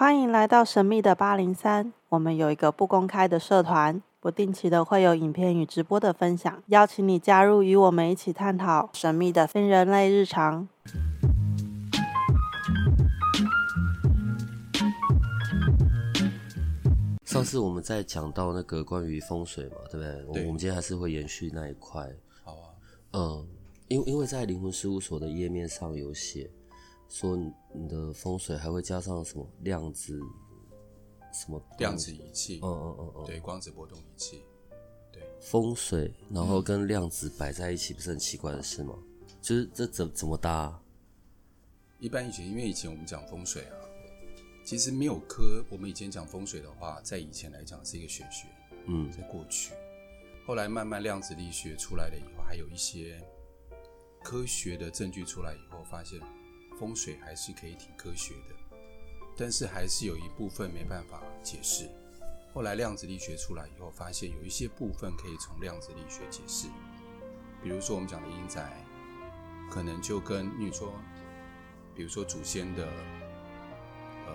欢迎来到神秘的八零三。我们有一个不公开的社团，不定期的会有影片与直播的分享，邀请你加入，与我们一起探讨神秘的非人类日常。上次我们在讲到那个关于风水嘛，对不对？对。我们今天还是会延续那一块。好啊。嗯，因为因为在灵魂事务所的页面上有写。说你的风水还会加上什么量子，什么量子仪器？嗯嗯嗯嗯，对，光子波动仪器。对，风水，然后跟量子摆在一起，不是很奇怪的事吗？就是这怎怎么搭啊？一般以前，因为以前我们讲风水啊，其实没有科。我们以前讲风水的话，在以前来讲是一个玄学。嗯，在过去，后来慢慢量子力学出来了以后，还有一些科学的证据出来以后，发现。风水还是可以挺科学的，但是还是有一部分没办法解释。后来量子力学出来以后，发现有一些部分可以从量子力学解释。比如说我们讲的阴宅，可能就跟你说，比如说祖先的呃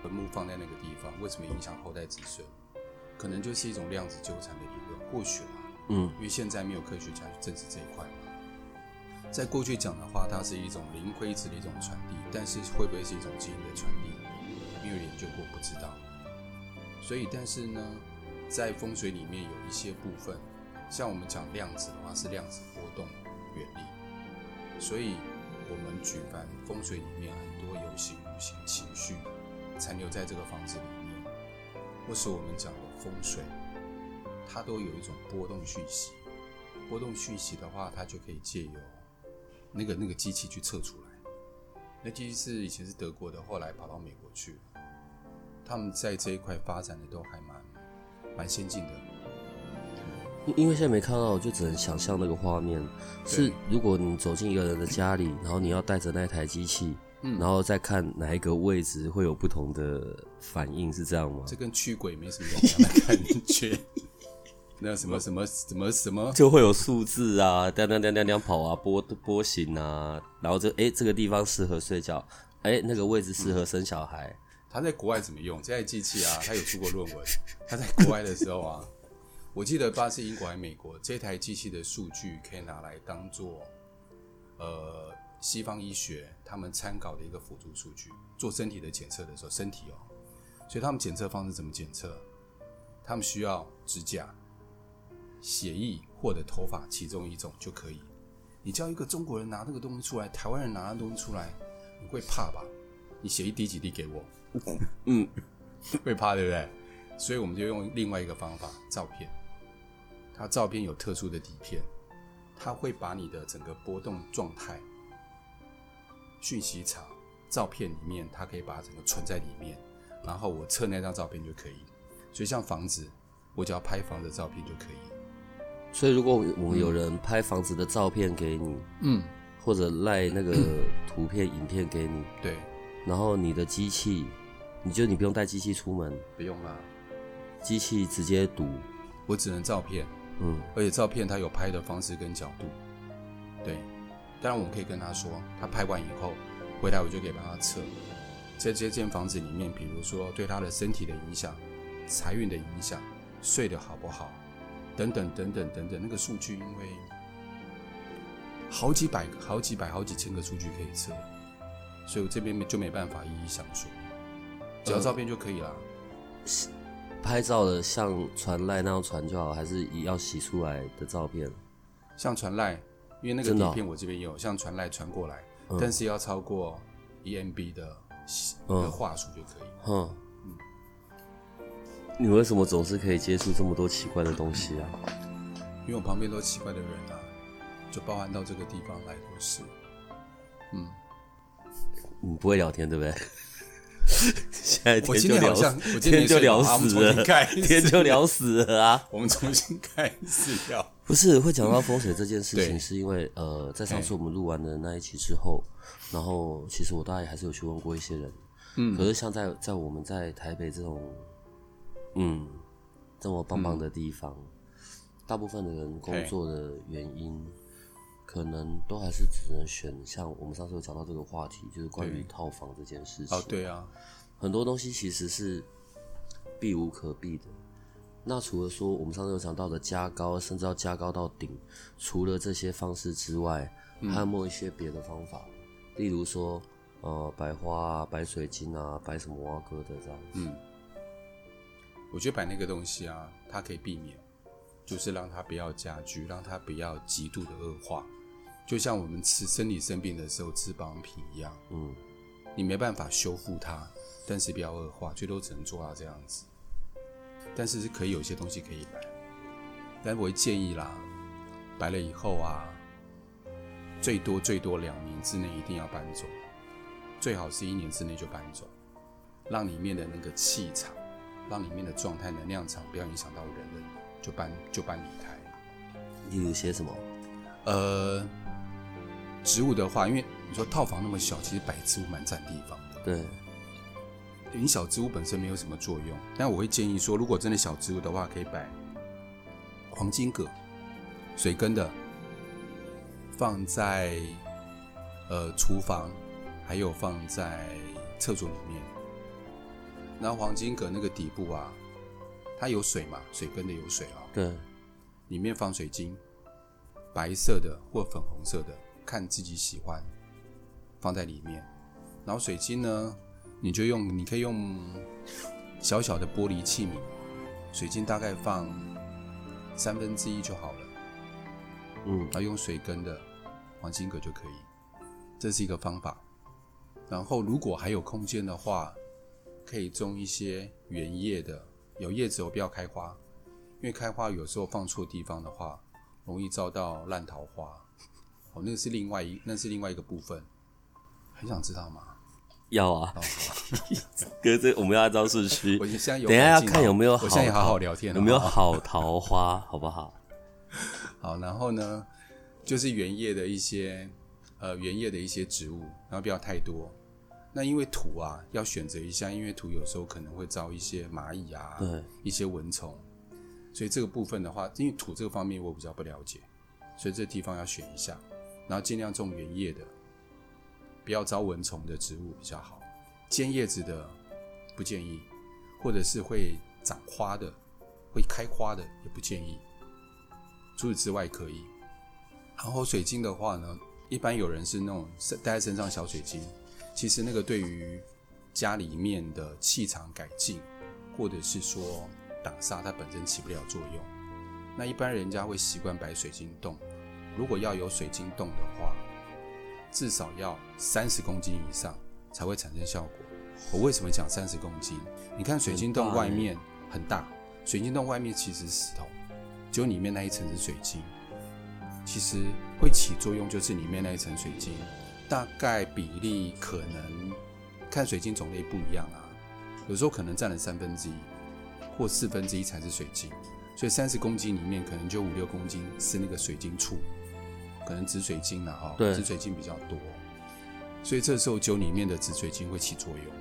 坟墓放在那个地方，为什么影响后代子孙？可能就是一种量子纠缠的理论。或许啦，嗯，因为现在没有科学家去证实这一块。在过去讲的话，它是一种灵灰质的一种传递，但是会不会是一种基因的传递，没有研究过，不知道。所以，但是呢，在风水里面有一些部分，像我们讲量子的话，是量子波动原理。所以，我们举凡风水里面很多有形无形情绪残留在这个房子里面，或是我们讲的风水，它都有一种波动讯息。波动讯息的话，它就可以借由那个那个机器去测出来，那机器是以前是德国的，后来跑到美国去。他们在这一块发展的都还蛮蛮先进的。因为现在没看到，我就只能想象那个画面。是如果你走进一个人的家里，然后你要带着那台机器，嗯，然后再看哪一个位置会有不同的反应，是这样吗？这跟驱鬼没什么两样的感觉。那什么什么什么什么就会有数字啊，当当当当当跑啊，波波形啊，然后就哎、欸、这个地方适合睡觉，哎、欸、那个位置适合生小孩、嗯。他在国外怎么用这台机器啊？他有出过论文。他在国外的时候啊，我记得不知道是英国还是美国，这台机器的数据可以拿来当做呃西方医学他们参考的一个辅助数据，做身体的检测的时候，身体哦，所以他们检测方式怎么检测？他们需要指甲。血液或者头发其中一种就可以。你叫一个中国人拿那个东西出来，台湾人拿那东西出来，你会怕吧？你血液滴几滴给我？嗯，会怕对不对？所以我们就用另外一个方法，照片。它照片有特殊的底片，它会把你的整个波动状态讯息场照片里面，它可以把它整个存在里面，然后我测那张照片就可以。所以像房子，我只要拍房子的照片就可以。所以，如果我们有人拍房子的照片给你，嗯，或者赖那个图片、影片给你，对，然后你的机器，你就你不用带机器出门，不用啦，机器直接读，我只能照片，嗯，而且照片它有拍的方式跟角度，对，当然我们可以跟他说，他拍完以后回来我就可以帮他测，在这间房子里面，比如说对他的身体的影响、财运的影响、睡得好不好。等等等等等等，那个数据因为好几百、好几百、好几千个数据可以测，所以我这边就没办法一一详述，只要照片就可以了。呃，拍照的像传赖那样传就好，还是要洗出来的照片？像传赖，因为那个底片我这边有，像传赖传过来，嗯，但是要超过 EMB 的的话术就可以。嗯。你为什么总是可以接触这么多奇怪的东西啊？因为我旁边都奇怪的人啊，就包含到这个地方来都是。嗯，你不会聊天对不对？现在天就聊，我今天就聊死了，天就聊 死了啊！我们重新开始聊。不是会讲到风水这件事情，是因为呃，在上次我们录完的那一期之后，然后其实我大概还是有去问过一些人，嗯，可是像在在我们在台北这种。嗯，这么棒棒的地方，嗯，大部分的人工作的原因，可能都还是只能选像我们上次有讲到这个话题，就是关于套房这件事情。哦，对啊，很多东西其实是避无可避的。那除了说我们上次有讲到的加高，甚至要加高到顶，除了这些方式之外，嗯、还有没有一些别的方法？例如说，呃，摆花啊，摆水晶啊，白什么挖哥的这样子。嗯，我觉得摆那个东西啊，它可以避免，就是让它不要加剧，让它不要极度的恶化。就像我们吃身体生病的时候吃保养品一样，嗯，你没办法修复它，但是不要恶化，最多只能做到这样子。但是是可以有一些东西可以摆，但我会建议啦，摆了以后啊，最多最多两年之内一定要搬走，最好是一年之内就搬走，让里面的那个气场，让里面的状态能量场不要影响到人了，就搬就搬离开。例如些什么？呃。植物的话，因为你说套房那么小，其实摆植物蛮占地方的。对，你小植物本身没有什么作用，但我会建议说，如果真的小植物的话，可以摆黄金葛、水根的，放在呃厨房，还有放在厕所里面。那黄金葛那个底部啊，它有水嘛，水根的有水啊、哦。对，里面放水晶，白色的或粉红色的。看自己喜欢，放在里面。然后水晶呢，你就用，你可以用小小的玻璃器皿，水晶大概放三分之一就好了。嗯，然后用水根的黄金葛就可以，这是一个方法。然后如果还有空间的话，可以种一些原叶的，有叶子我，不要开花，因为开花有时候放错地方的话，容易遭到烂桃花。哦，那个是另外一，那是另外一个部分，很想知道吗？要啊，哥，这我们要按照顺序。我现在有，等一下要看有没有好，我现在好好聊天，有没有好桃花，好不好？好，然后呢，就是原叶的一些，呃，原叶的一些植物，然后不要太多。那因为土啊，要选择一下，因为土有时候可能会招一些蚂蚁啊，对，一些蚊虫，所以这个部分的话，因为土这个方面我比较不了解，所以这地方要选一下。然后尽量种原叶的，不要招蚊虫的植物比较好。尖叶子的不建议，或者是会长花的、会开花的也不建议。除此之外可以。然后水晶的话呢，一般有人是那种带在身上小水晶，其实那个对于家里面的气场改进，或者是说挡煞，它本身起不了作用。那一般人家会习惯摆水晶洞。如果要有水晶洞的话，至少要三十公斤以上才会产生效果。我为什么讲三十公斤？你看水晶洞外面很大，水晶洞外面其实是石头，只有里面那一层是水晶。其实会起作用就是里面那一层水晶，大概比例可能看水晶种类不一样啊，有时候可能占了三分之一或四分之一才是水晶，所以三十公斤里面可能就五六公斤是那个水晶处。可能紫水晶了哈，紫水晶比较多，所以这时候酒里面的紫水晶会起作用。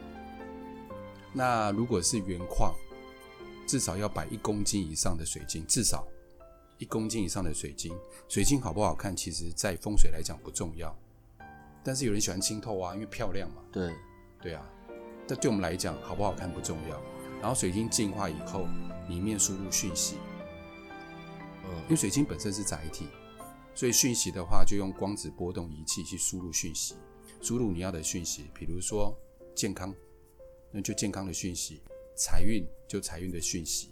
那如果是原矿，至少要摆一公斤以上的水晶，至少一公斤以上的水晶。水晶好不好看，其实在风水来讲不重要，但是有人喜欢清透啊，因为漂亮嘛。对，对啊。但对我们来讲，好不好看不重要。然后水晶净化以后，里面输入讯息，嗯，因为水晶本身是载体。所以讯息的话，就用光子波动仪器去输入讯息，输入你要的讯息，比如说健康，那就健康的讯息；财运就财运的讯息；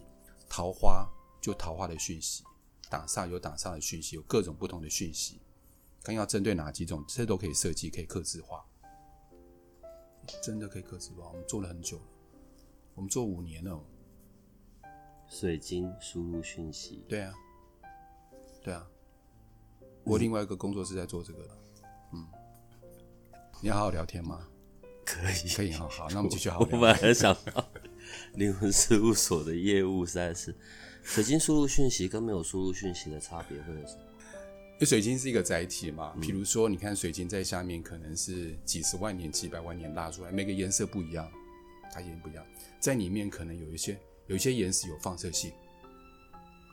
桃花就桃花的讯息；挡煞有挡煞的讯息，有各种不同的讯息。看要针对哪几种，这都可以设计，可以客制化。真的可以客制化，我们做了很久了，我们做五年了。水晶输入讯息，对啊，对啊。我另外一个工作是在做这个的，嗯，你要好好聊天吗？可以，可以，好好，那我们继续好好聊。我本来想到灵魂事务所的业务实在是，水晶输入讯息跟没有输入讯息的差别会有什么？水晶是一个载体嘛，比如说你看水晶在下面可能是几十万年、几百万年拉出来，每个颜色不一样，它也不一样，在里面可能有一些有一些岩石有放射性，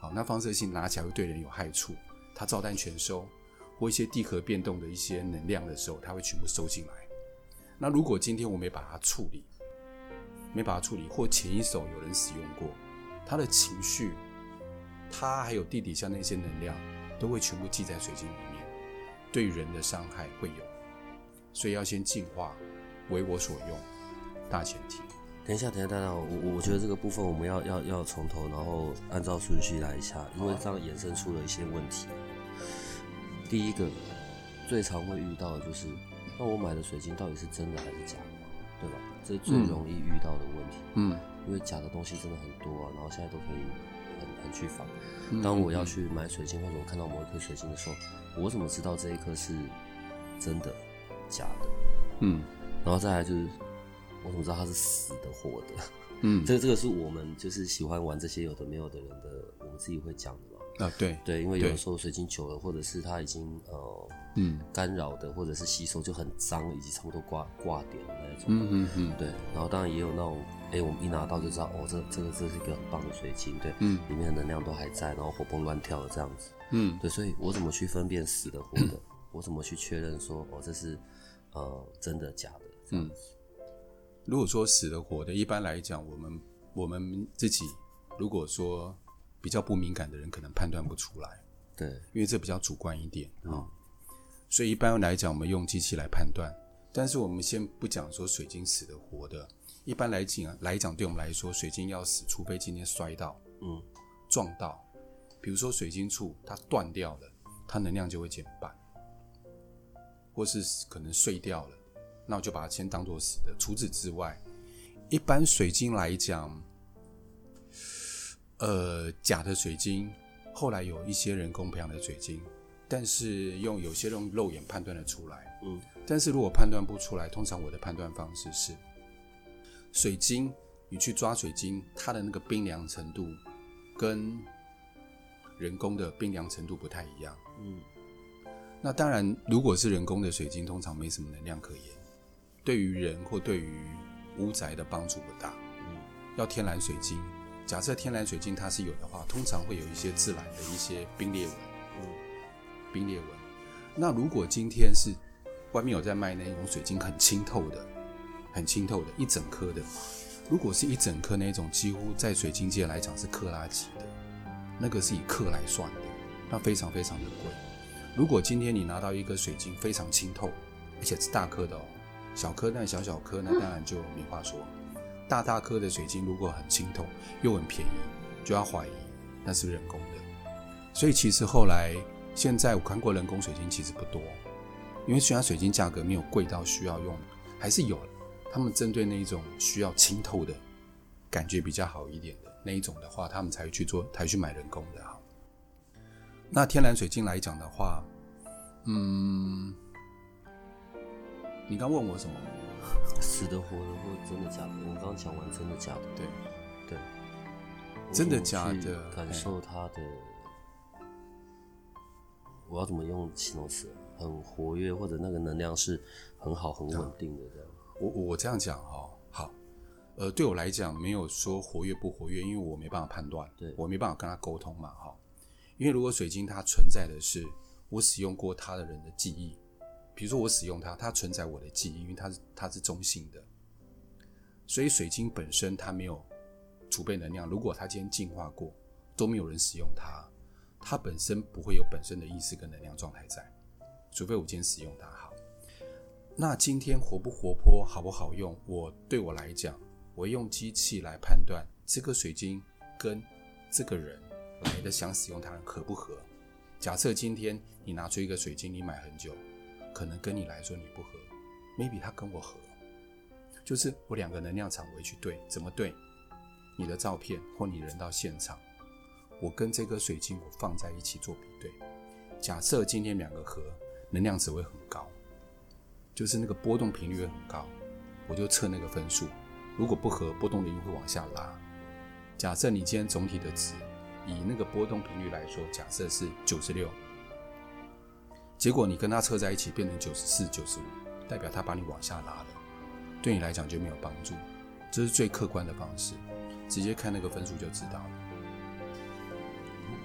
好，那放射性拿起来会对人有害处。它照单全收，或一些地壳变动的一些能量的时候，它会全部收进来。那如果今天我没把它处理，没把它处理，或前一手有人使用过，他的情绪，他还有地底下那些能量，都会全部记在水晶里面，对人的伤害会有，所以要先净化，为我所用，大前提。等一下，等一下，等一下，我我觉得这个部分我们要要要从头，然后按照顺序来一下，因为这样衍生出了一些问题。第一个最常会遇到的就是，那我买的水晶到底是真的还是假的，对吧？这是最容易遇到的问题。嗯，因为假的东西真的很多啊，然后现在都可以很很去防。当我要去买水晶，或者我看到某一颗水晶的时候，我怎么知道这一颗是真的假的？嗯，然后再来就是。我怎么知道它是死的活的？嗯，这个这个是我们就是喜欢玩这些有的没有的人的，我们自己会讲的嘛。啊，对对，因为有的时候水晶久了，或者是它已经呃嗯干扰的，或者是吸收就很脏，以及差不多挂挂点的那种。嗯嗯嗯，对。然后当然也有那种，哎、欸，我们一拿到就知道，哦，这这个这是一个很棒的水晶，对，嗯，里面的能量都还在，然后活蹦乱跳的这样子。嗯，对，所以我怎么去分辨死的活的？嗯、我怎么去确认说，哦，这是呃真的假的这样子？嗯如果说死的活的，一般来讲，我们我们自己如果说比较不敏感的人，可能判断不出来。对，因为这比较主观一点啊、嗯。所以一般来讲，我们用机器来判断。但是我们先不讲说水晶死的活的，一般来讲来讲，对我们来说，水晶要死，除非今天摔到，嗯，撞到，比如说水晶柱它断掉了，它能量就会减半，或是可能碎掉了。那我就把它先当做死的。除此之外，一般水晶来讲，呃，假的水晶，后来有一些人工培养的水晶，但是用有些用肉眼判断的出来。嗯，但是如果判断不出来，通常我的判断方式是，水晶，你去抓水晶，它的那个冰凉程度，跟人工的冰凉程度不太一样。嗯，那当然，如果是人工的水晶，通常没什么能量可言。对于人或对于屋宅的帮助不大。嗯，要天然水晶，假设天然水晶它是有的话，通常会有一些自然的一些冰裂纹。嗯，冰裂纹。那如果今天是外面有在卖那种水晶很清透的，很清透的，一整颗的，如果是一整颗那种，几乎在水晶界来讲是克拉级的，那个是以克来算的，那非常非常的贵。如果今天你拿到一个水晶非常清透，而且是大颗的哦。小颗那小小颗，那当然就没话说。大大颗的水晶如果很清透又很便宜，就要怀疑那是人工的。所以其实后来现在我看过人工水晶其实不多，因为虽然水晶价格没有贵到需要用，还是有。他们针对那一种需要清透的感觉比较好一点的那一种的话，他们才会去做，才去买人工的哈。那天然水晶来讲的话，嗯。你刚问我什么？死的、活的，或真的假的？我们刚刚讲完真的假的，对对，真的假的？感受它的，我要怎么用形容词？很活跃，或者那个能量是很好、很稳定的这样。我我这样讲哈，好，呃，对我来讲没有说活跃不活跃，因为我没办法判断，对我没办法跟他沟通嘛，哈。因为如果水晶它存在的是我使用过它的人的记忆。比如说我使用它，它存在我的记忆，因为它是它是中性的，所以水晶本身它没有储备能量。如果它今天净化过，都没有人使用它，它本身不会有本身的意识跟能量状态在，除非我今天使用它好。那今天活不活泼，好不好用？我对我来讲，我用机器来判断这个水晶跟这个人来的想使用它合不合。假设今天你拿出一个水晶，你买很久。可能跟你来说你不合，maybe 他跟我合，就是我两个能量场我去对，怎么对？你的照片或你人到现场，我跟这颗水晶我放在一起做比对。假设今天两个合，能量值会很高，就是那个波动频率会很高，我就测那个分数。如果不合，波动频率会往下拉。假设你今天总体的值，以那个波动频率来说，假设是九十六。结果你跟他测在一起变成九十四、九十五，代表他把你往下拉了，对你来讲就没有帮助。这是最客观的方式，直接看那个分数就知道了。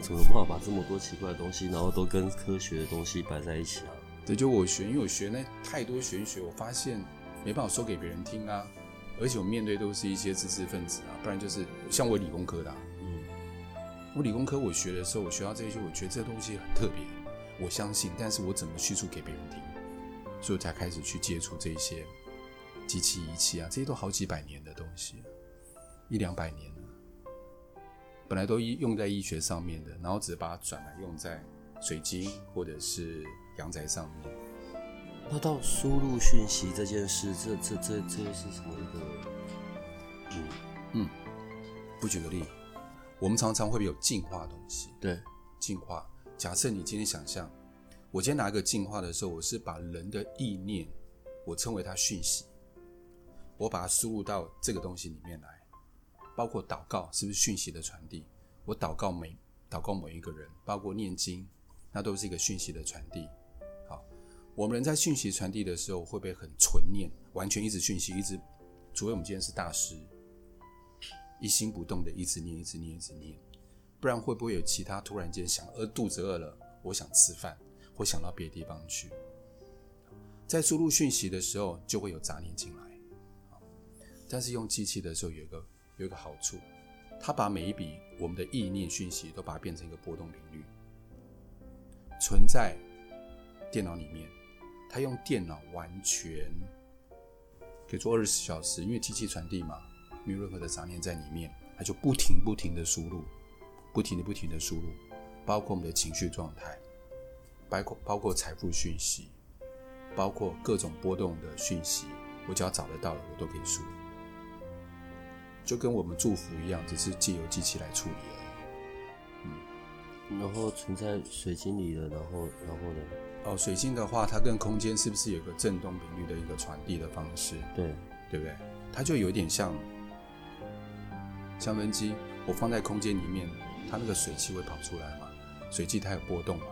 怎么办法把这么多奇怪的东西，然后都跟科学的东西摆在一起啊？对，就我学，因为我学那太多玄学，我发现没办法说给别人听啊。而且我面对都是一些知识分子啊，不然就是像我理工科的、啊，嗯，我理工科我学的时候，我学到这些，我觉得这东西很特别，我相信，但是我怎么叙述给别人听，所以我才开始去接触这些机器仪器啊，这些都好几百年的东西，一两百年了，本来都用在医学上面的，然后只是把它转来用在水晶或者是阳宅上面。那到输入讯息这件事，这这这这是什么一个？嗯嗯，不举个例，我们常常会有进化东西。对，进化。假设你今天想象，我今天拿一个净化的时候，我是把人的意念，我称为它讯息，我把它输入到这个东西里面来，包括祷告，是不是讯息的传递？我祷告每祷告某一个人，包括念经，那都是一个讯息的传递。好我们人在讯息传递的时候，会不会很纯念，完全一直讯息，一直，除非我们今天是大师，一心不动的一直念，一直念，一直念，不然会不会有其他突然间想，饿肚子饿了，我想吃饭，或想到别的地方去，在输入讯息的时候，就会有杂念进来。但是用机器的时候，有一个有一个好处，它把每一笔我们的意念讯息都把它变成一个波动频率，存在电脑里面。它用电脑完全可以做二十四小时，因为机器传递嘛，没有任何的杂念在里面，它就不停不停的输入，不停的不停的输入，包括我们的情绪状态，包括包括财富讯息，包括各种波动的讯息，我只要找得到了，我都可以输入，就跟我们祝福一样，只是借由机器来处理而已。嗯，然后存在水晶里的，然后然后呢？哦，水晶的话，它跟空间是不是有个振动频率的一个传递的方式？对，对不对？它就有点像香氛机，我放在空间里面，它那个水汽会跑出来嘛？水汽它有波动嘛？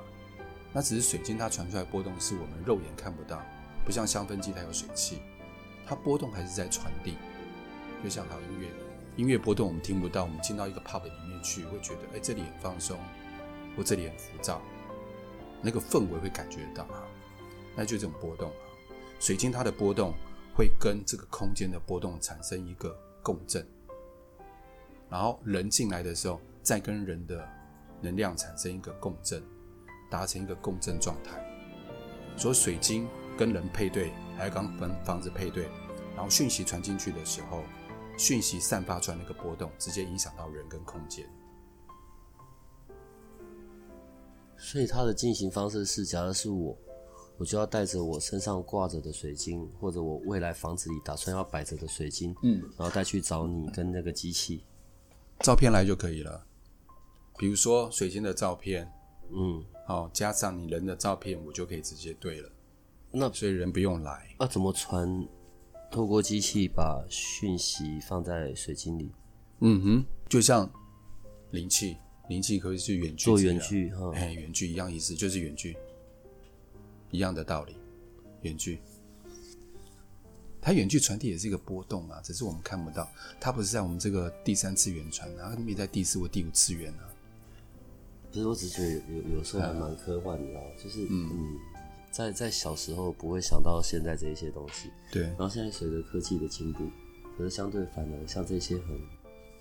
那只是水晶它传出来波动是我们肉眼看不到，不像香氛机它有水汽，它波动还是在传递。就像好音乐，音乐波动我们听不到，我们进到一个 pub 里面去，会觉得哎，这里很放松，或这里很浮躁。那个氛围会感觉到哈，那就这种波动啊，水晶它的波动会跟这个空间的波动产生一个共振，然后人进来的时候，再跟人的能量产生一个共振，达成一个共振状态。所以水晶跟人配对，还有跟房房子配对，然后讯息传进去的时候，讯息散发出来那个波动，直接影响到人跟空间。所以它的进行方式是，假如是我，我就要带着我身上挂着的水晶，或者我未来房子里打算要摆着的水晶，嗯，然后带去找你跟那个机器，照片来就可以了。比如说水晶的照片，嗯，好，加上你人的照片，我就可以直接对了。那所以人不用来。那怎么传？透过机器把讯息放在水晶里？嗯哼，就像灵气。灵气可以是远距，做远距哈，哎，远距一样意思，就是远距，一样的道理，远距。它远距传递也是一个波动啊，只是我们看不到，它不是在我们这个第三次元传啊，它没在第四或第五次元啊。其实我只觉得有有时候还蛮科幻的，你知道，就是嗯，嗯，在在小时候不会想到现在这一些东西，对，然后现在随着科技的进步，可是相对反而像这些很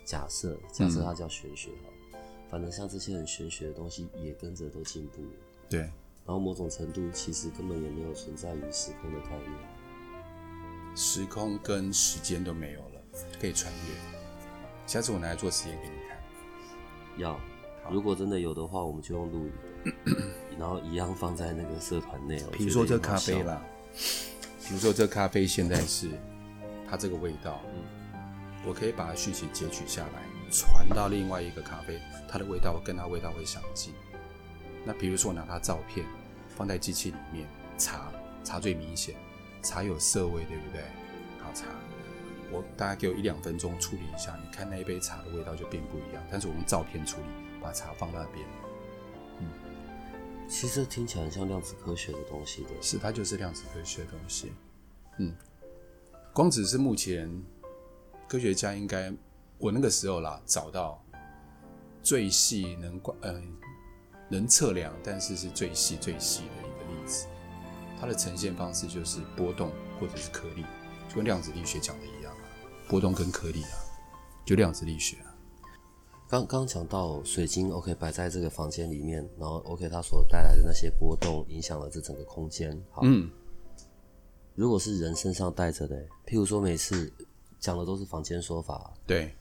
假设，假设它叫玄学哈。嗯反而像这些很玄学的东西也跟着都进步了，对。然后某种程度其实根本也没有存在于时空的概念，时空跟时间都没有了，可以穿越。下次我拿来做实验给你看。要，如果真的有的话，我们就用录影，然后一样放在那个社团内。比如说这咖啡啦，比如说这咖啡现在是它这个味道，嗯，我可以把它讯息截取下来。传到另外一个咖啡，它的味道跟它味道会相近。那比如说我拿它照片放在机器里面，茶茶最明显，茶有色味，对不对？好茶，我大概给我一两分钟处理一下，你看那一杯茶的味道就变不一样。但是我用照片处理，把茶放那边。嗯，其实听起来很像量子科学的东西的，是它就是量子科学的东西。嗯，光子是目前科学家应该。我那个时候啦，找到最细能观，嗯、呃，能测量，但是是最细最细的一个粒子。它的呈现方式就是波动或者是颗粒，就跟量子力学讲的一样啊。波动跟颗粒啊，就量子力学啊。刚刚讲到水晶，OK，摆在这个房间里面，然后 OK，它所带来的那些波动，影响了这整个空间。好，嗯，如果是人身上带着的，譬如说每次讲的都是房间说法，对，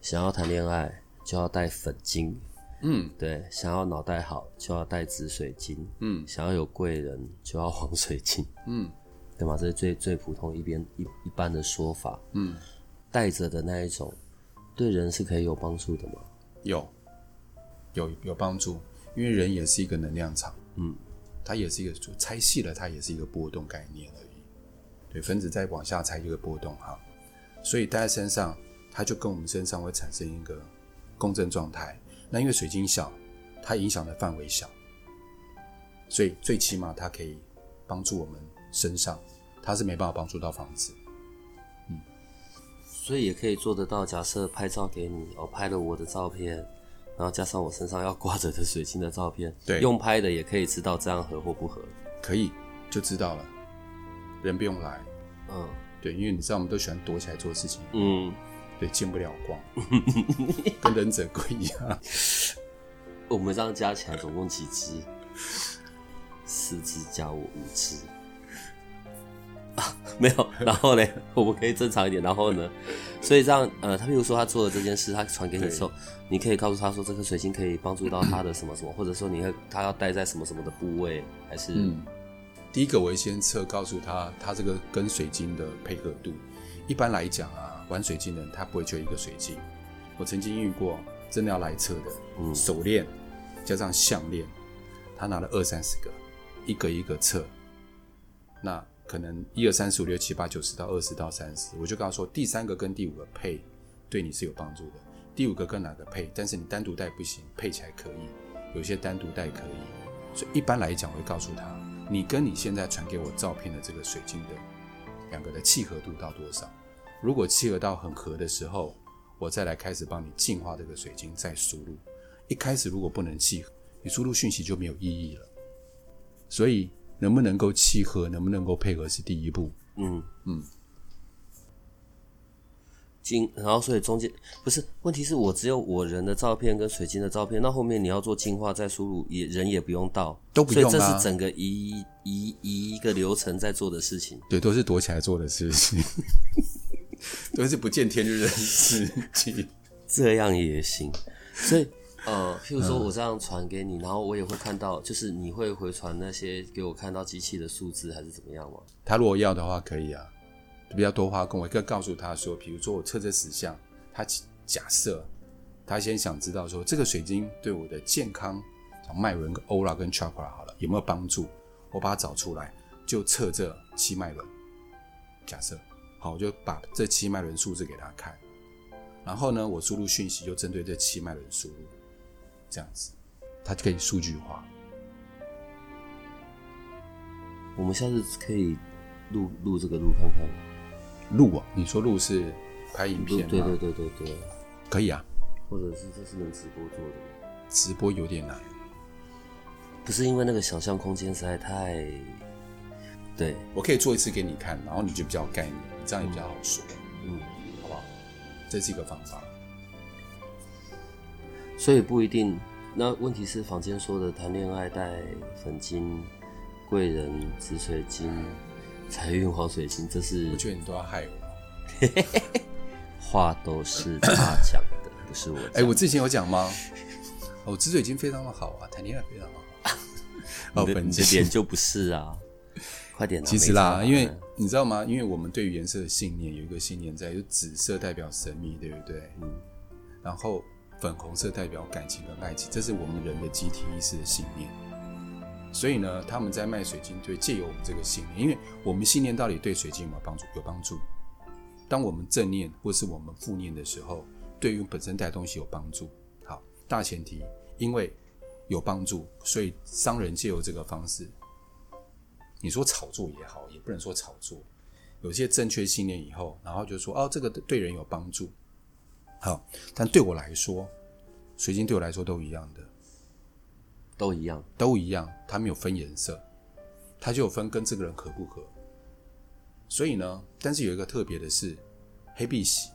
想要谈恋爱就要带粉晶，嗯，对，想要脑袋好就要带紫水晶，嗯，想要有贵人就要黄水晶，嗯，对吗？这是最最普通一边一一般的说法，嗯，带着的那一种，对人是可以有帮助的吗？有，有有帮助，因为人也是一个能量场，嗯，它也是一个，就拆细了，它也是一个波动概念而已。对，分子再往下拆一个波动哈，所以戴在身上，它就跟我们身上会产生一个共振状态。那因为水晶小，它影响的范围小，所以最起码它可以帮助我们身上，它是没办法帮助到房子。所以也可以做得到。假设拍照给你，我、哦、拍了我的照片，然后加上我身上要挂着的水晶的照片，对，用拍的也可以知道这样合或不合。可以，就知道了。人不用来，嗯，对，因为你知道我们都喜欢躲起来做事情，嗯，对，见不了光，跟忍者龟一样。我们这样加起来总共几只？四只加我五只。啊、没有，然后呢，我们可以正常一点。然后呢，所以这样，呃，他比如说他做了这件事，他传给你的时候，你可以告诉他说，这颗水晶可以帮助到他的什么什么，或者说你会他要戴在什么什么的部位，还是？嗯，第一个我会先测，告诉他他这个跟水晶的配合度。一般来讲啊，玩水晶的人他不会就一个水晶。我曾经遇过真的要来测的，嗯，手链加上项链，他拿了二三十个，一个一个测，那。可能一二三四五六七八九十到二十到三十，我就告诉说第三个跟第五个配，对你是有帮助的。第五个跟哪个配？但是你单独戴不行，配起来可以。有些单独戴可以。所以一般来讲，我会告诉他，你跟你现在传给我照片的这个水晶的两个的契合度到多少？如果契合到很合的时候，我再来开始帮你净化这个水晶，再输入。一开始如果不能契合，你输入讯息就没有意义了。所以。能不能够契合，能不能够配合是第一步。嗯嗯。晶，然后所以中间不是问题，是我只有我人的照片跟水晶的照片，那后面你要做进化再输入，也人也不用到，都不用啊。所以这是整个一一一一个流程在做的事情。对，都是躲起来做的事情，都是不见天日的事情。这样也行，所以。呃，譬如说我这样传给你，嗯，然后我也会看到，就是你会回传那些给我看到机器的数字，还是怎么样吗？他如果要的话，可以啊，比较多花工，我可以告诉他说，比如说我测这十项，他假设他先想知道说这个水晶对我的健康，像脉轮、Aura 跟 Chakra 好了有没有帮助？我把它找出来，就测这七脉轮。假设好，我就把这七脉轮数字给他看，然后呢，我输入讯息就针对这七脉轮输入。这样子，它就可以数据化。我们下次可以录录这个录看看。录啊？你说录是拍影片吗？对对对对对，可以啊。或者是这是能直播做的吗？直播有点难，不是因为那个想象空间实在太……对，我可以做一次给你看，然后你就比较概念，这样也比较好说。嗯，好不好？这是一个方法。所以不一定。那问题是，坊间说的谈恋爱带粉金、贵人紫水晶、财运黄水晶，这是我觉得你都要害我。话都是他讲的，不是我。哎、欸，我之前有讲吗？哦，紫水晶非常的好啊，谈恋爱非常好。哦，本这点就不是啊。快点。其实啦，因为你知道吗？因为我们对于颜色的信念有一个信念在，就紫色代表神秘，对不对？嗯。然后。粉红色代表感情跟爱情，这是我们人的集体意识的信念。所以呢，他们在卖水晶，就借由我们这个信念，因为我们信念到底对水晶有没有帮助？有帮助。当我们正念或是我们负念的时候，对于本身带东西有帮助。好，大前提，因为有帮助，所以商人借由这个方式，你说炒作也好，也不能说炒作。有些正确信念以后，然后就说哦，这个对人有帮助。好，但对我来说，水晶对我来说都一样的，都一样，都一样。它没有分颜色，它就有分跟这个人合不合。所以呢，但是有一个特别的是，黑碧玺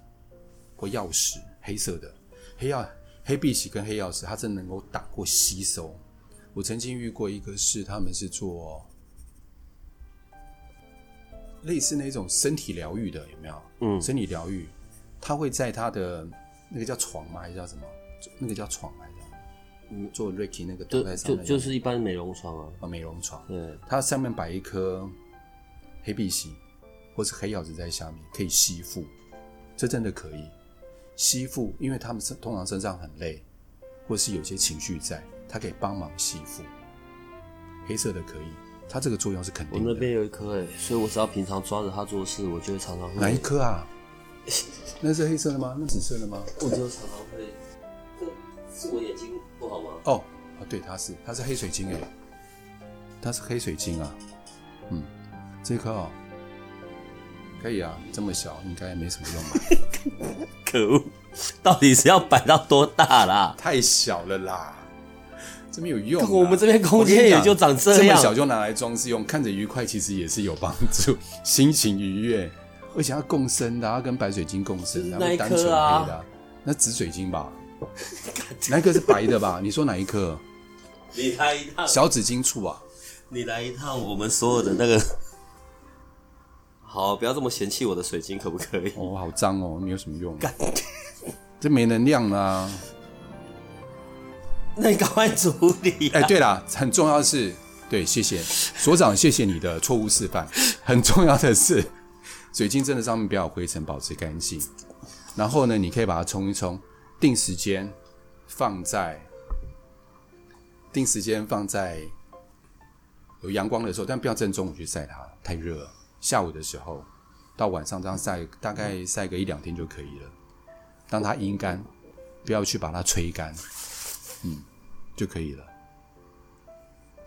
或曜石，黑色的黑曜黑碧玺跟黑曜石，它真的能够挡或吸收。我曾经遇过一个是，他们是做类似那种身体疗愈的，有没有？嗯，身体疗愈，他会在他的那个叫床吗？还是叫什么？那个叫床来着？嗯，做 Ricky 那个都在上面，就就是一般美容床啊，啊，美容床。对，它上面摆一颗黑碧玺，或是黑曜石在下面，可以吸附，这真的可以吸附，因为他们身通常身上很累，或是有些情绪在，它可以帮忙吸附。黑色的可以，它这个作用是肯定的。我那边有一颗哎，所以我只要平常抓着它做事，我就会常常会。哪一颗啊？那是黑色的吗？那紫色的吗？我就常常会。这是我眼睛不好吗？哦，啊，对，它是，它是黑水晶哎，它是黑水晶啊。嗯，这颗哦，可以啊，这么小应该也没什么用吧？可恶，到底是要摆到多大啦？太小了啦，这没有用。我们这边空间也就长这样，这么小就拿来装饰用，看着愉快，其实也是有帮助，心情愉悦。而且要共生的，要跟白水晶共生，然后单纯黑的，那紫水晶吧？哪一颗是白的吧？你说哪一颗？你来一趟小紫晶簇啊！你来一趟，我们所有的那个好，不要这么嫌弃我的水晶，可不可以？哦，好脏哦，你有什么用？这没能量啊！那你赶快处理。哎，对了，很重要的是，对，谢谢所长，谢谢你的错误示范。很重要的是。水晶真的上面不要有灰尘，保持干净。然后呢，你可以把它冲一冲，定时间放在定时间放在有阳光的时候，但不要正中午去晒它，太热了。下午的时候到晚上这样晒，大概晒个一两天就可以了。当它阴干，不要去把它吹干，嗯，就可以了。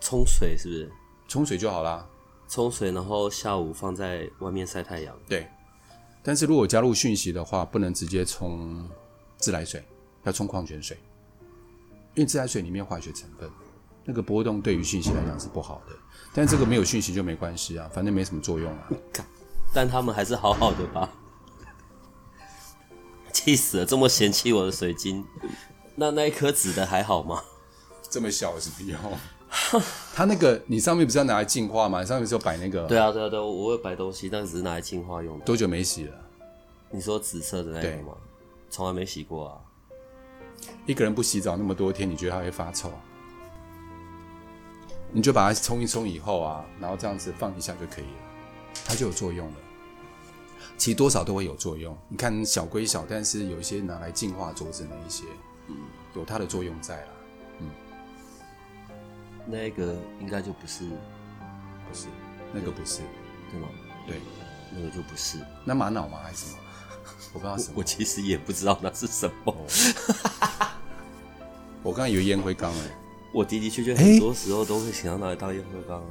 冲水是不是？冲水就好啦。冲水，然后下午放在外面晒太阳。对，但是如果加入讯息的话，不能直接冲自来水，要冲矿泉水，因为自来水里面化学成分那个波动对于讯息来讲是不好的。但这个没有讯息就没关系啊，反正没什么作用啊。但他们还是好好的吧？气死了！这么嫌弃我的水晶，那那一颗紫的还好吗？这么小是不用。它那个，你上面不是要拿来净化吗？你上面是有摆那个？对啊，对啊，对啊，我会摆东西，但只是拿来净化用的。多久没洗了？你说紫色的那个吗？从来没洗过啊。一个人不洗澡那么多天，你觉得它会发臭？你就把它冲一冲以后啊，然后这样子放一下就可以了，它就有作用了。其实多少都会有作用。你看小归小，但是有一些拿来净化桌子那一些，嗯，有它的作用在了。那个应该就不是，不是，那个不是，对吗？对，那个就不是。那玛瑙吗？还是什么？我不知道什么。我其实也不知道那是什么。我刚才以为烟灰缸哎。我的的确确很多时候都会想要拿来当烟灰缸。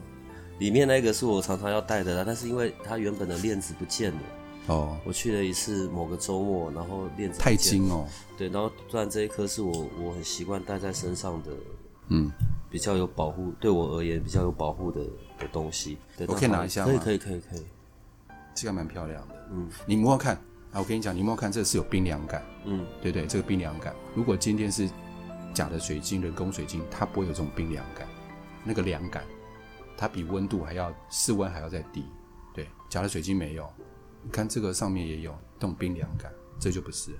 里面那个是我常常要带的啦，但是因为它原本的链子不见了。哦。我去了一次某个周末，然后链子太轻哦。对，然后突然这一颗是我我很习惯戴在身上的。嗯。比较有保护，对我而言比较有保护的的东西。我可以拿一下吗？可以可以可以可以，这个蛮漂亮的。嗯，你摸摸看啊！我跟你讲，你摸摸看，这是有冰凉感。嗯，对对，这个冰凉感。如果今天是假的水晶、人工水晶，它不会有这种冰凉感，那个凉感，它比温度还要室温还要再低。对，假的水晶没有。你看这个上面也有这种冰凉感，这就不是，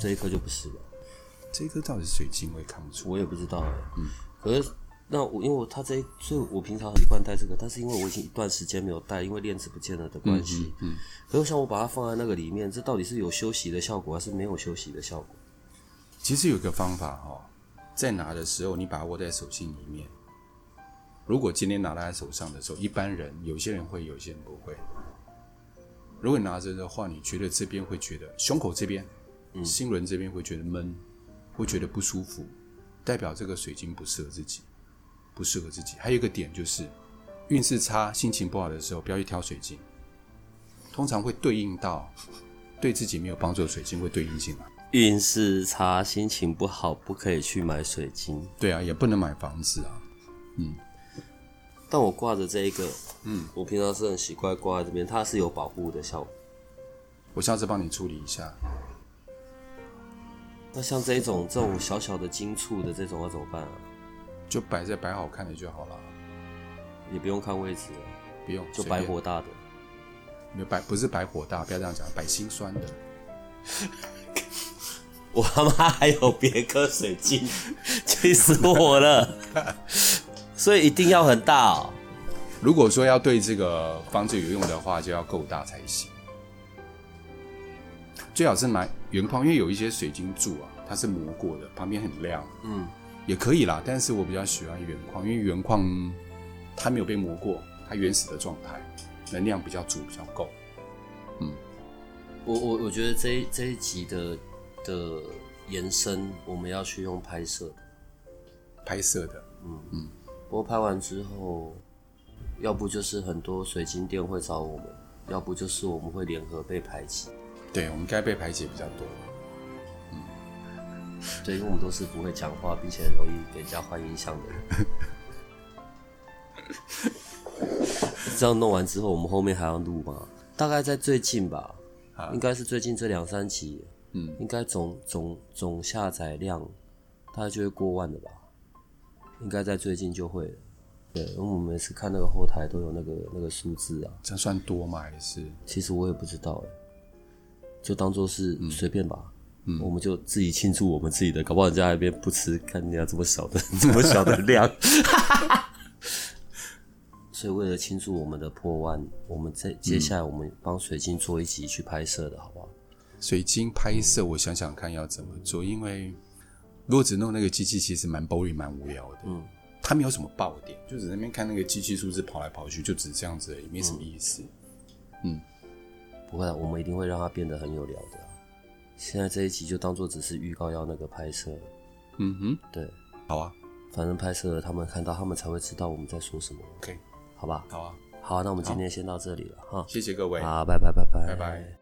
这一颗就不是了。这一颗到底是水晶，我也看不出。我也不知道。嗯。可是，那我因为我他这，所以我平常很习惯戴这个，但是因为我已经一段时间没有戴，因为链子不见了的关系。嗯。可是，像我把它放在那个里面，这到底是有休息的效果，还是没有休息的效果？其实有一个方法哈，在拿的时候，你把它握在手心里面。如果今天拿在手上的时候，一般人有些人会，有些人不会。如果你拿着的话，你觉得这边会觉得胸口这边、嗯、心轮这边会觉得闷，会觉得不舒服。代表这个水晶不适合自己，不适合自己。还有一个点就是，运势差、心情不好的时候，不要去挑水晶。通常会对应到对自己没有帮助的水晶，会对应进来。运势差、心情不好，不可以去买水晶。对啊，也不能买房子啊。嗯。但我挂着这一个，嗯，我平常是很习惯挂在这边，它是有保护的效果。我下次帮你处理一下。那像这种这种小小的金簇的这种要怎么办啊？就摆在摆好看的就好了，也不用看位置，不用，就摆火大的。没有摆，不是摆火大，不要这样讲，摆心酸的。我他妈还有别颗水晶，气死我了！所以一定要很大哦。如果说要对这个房子有用的话，就要够大才行。最好是买原矿，因为有一些水晶柱啊，它是磨过的，旁边很亮。嗯，也可以啦。但是我比较喜欢原矿，因为原矿它没有被磨过，它原始的状态，能量比较足，比较够。嗯，我我我觉得这一这一集的。的延伸，我们要去用拍摄的，拍摄的，嗯嗯。不过拍完之后，要不就是很多水晶店会找我们，要不就是我们会联合被排挤。对，我们该被排挤比较多。嗯，对，因为我们都是不会讲话，并且很容易给人家坏印象的人。这样弄完之后，我们后面还要录吗？大概在最近吧，啊、应该是最近这两三集。嗯，应该总总总下载量大概就会过万的吧？应该在最近就会了。对，因为我们每次看那个后台都有那个那个数字啊。这算多吗？还是？其实我也不知道哎，就当做是随便吧。嗯，我们就自己庆祝我们自己的，搞不好人家那边不吃，看人家这么小的 这么小的量。所以为了庆祝我们的破万，我们在接下来我们帮水晶做一集去拍摄的好不好？水晶拍摄，我想想看要怎么做，因为如果只弄那个机器，其实蛮 boring，蛮无聊的。嗯，它没有什么爆点，就只在那边看那个机器数字跑来跑去，就只这样子而已，没什么意思。嗯，嗯不会，我们一定会让它变得很有聊的。现在这一集就当做只是预告，要那个拍摄。嗯哼，对，好啊，反正拍摄了，他们看到，他们才会知道我们在说什么。OK，好吧，好啊，好，那我们今天先到这里了哈，谢谢各位，好，拜拜，拜拜，拜拜。